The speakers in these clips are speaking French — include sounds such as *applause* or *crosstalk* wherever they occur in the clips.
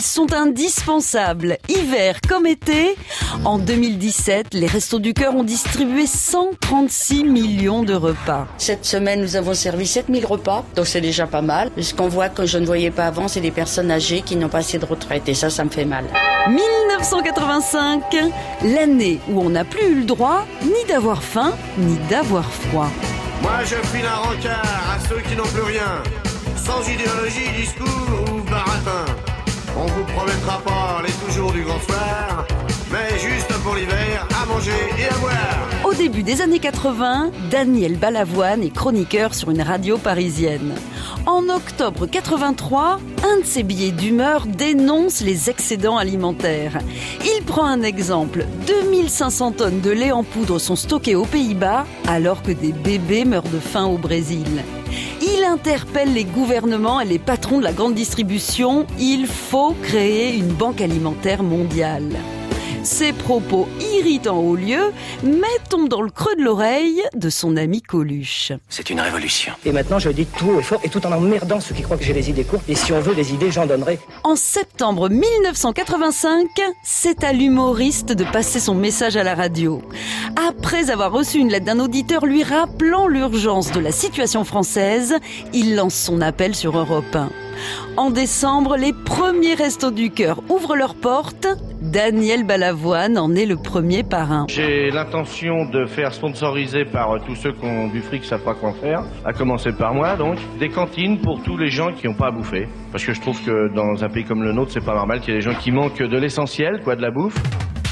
ils sont indispensables, hiver comme été. En 2017, les Restos du Cœur ont distribué 136 millions de repas. Cette semaine, nous avons servi 7000 repas, donc c'est déjà pas mal. Ce qu'on voit que je ne voyais pas avant, c'est des personnes âgées qui n'ont pas assez de retraite, et ça, ça me fait mal. 1985, l'année où on n'a plus eu le droit ni d'avoir faim, ni d'avoir froid. Moi, je file un rencard à ceux qui n'ont plus rien, sans idéologie, discours ou pas les toujours du grand mais juste pour l'hiver, à manger et à boire. Au début des années 80, Daniel Balavoine est chroniqueur sur une radio parisienne. En octobre 83, un de ses billets d'humeur dénonce les excédents alimentaires. Il prend un exemple. 2500 tonnes de lait en poudre sont stockées aux Pays-Bas alors que des bébés meurent de faim au Brésil. Il interpelle les gouvernements et les patrons de la grande distribution. Il faut créer une banque alimentaire mondiale. Ces propos irritants au lieu, mais tombent dans le creux de l'oreille de son ami Coluche. C'est une révolution. Et maintenant, je dis tout et fort et tout en emmerdant ceux qui croient que j'ai les idées courtes. Et si on veut des idées, j'en donnerai. En septembre 1985, c'est à l'humoriste de passer son message à la radio. Après avoir reçu une lettre d'un auditeur lui rappelant l'urgence de la situation française, il lance son appel sur Europe 1. En décembre, les premiers restos du cœur ouvrent leurs portes. Daniel Balavoine en est le premier parrain. J'ai l'intention de faire sponsoriser par tous ceux qui ont du fric, savent pas quoi faire, à commencer par moi donc, des cantines pour tous les gens qui n'ont pas à bouffer. Parce que je trouve que dans un pays comme le nôtre, c'est pas normal qu'il y ait des gens qui manquent de l'essentiel, quoi, de la bouffe.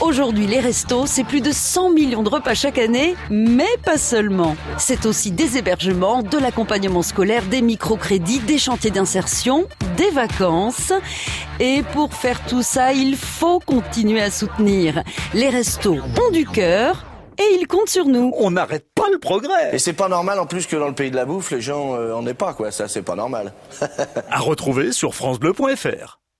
Aujourd'hui, les restos, c'est plus de 100 millions de repas chaque année, mais pas seulement. C'est aussi des hébergements, de l'accompagnement scolaire, des microcrédits, des chantiers d'insertion, des vacances. Et pour faire tout ça, il faut continuer à soutenir. Les restos ont du cœur et ils comptent sur nous. On n'arrête pas le progrès. Et c'est pas normal en plus que dans le pays de la bouffe, les gens euh, en aient pas, quoi. Ça, c'est pas normal. *laughs* à retrouver sur FranceBleu.fr.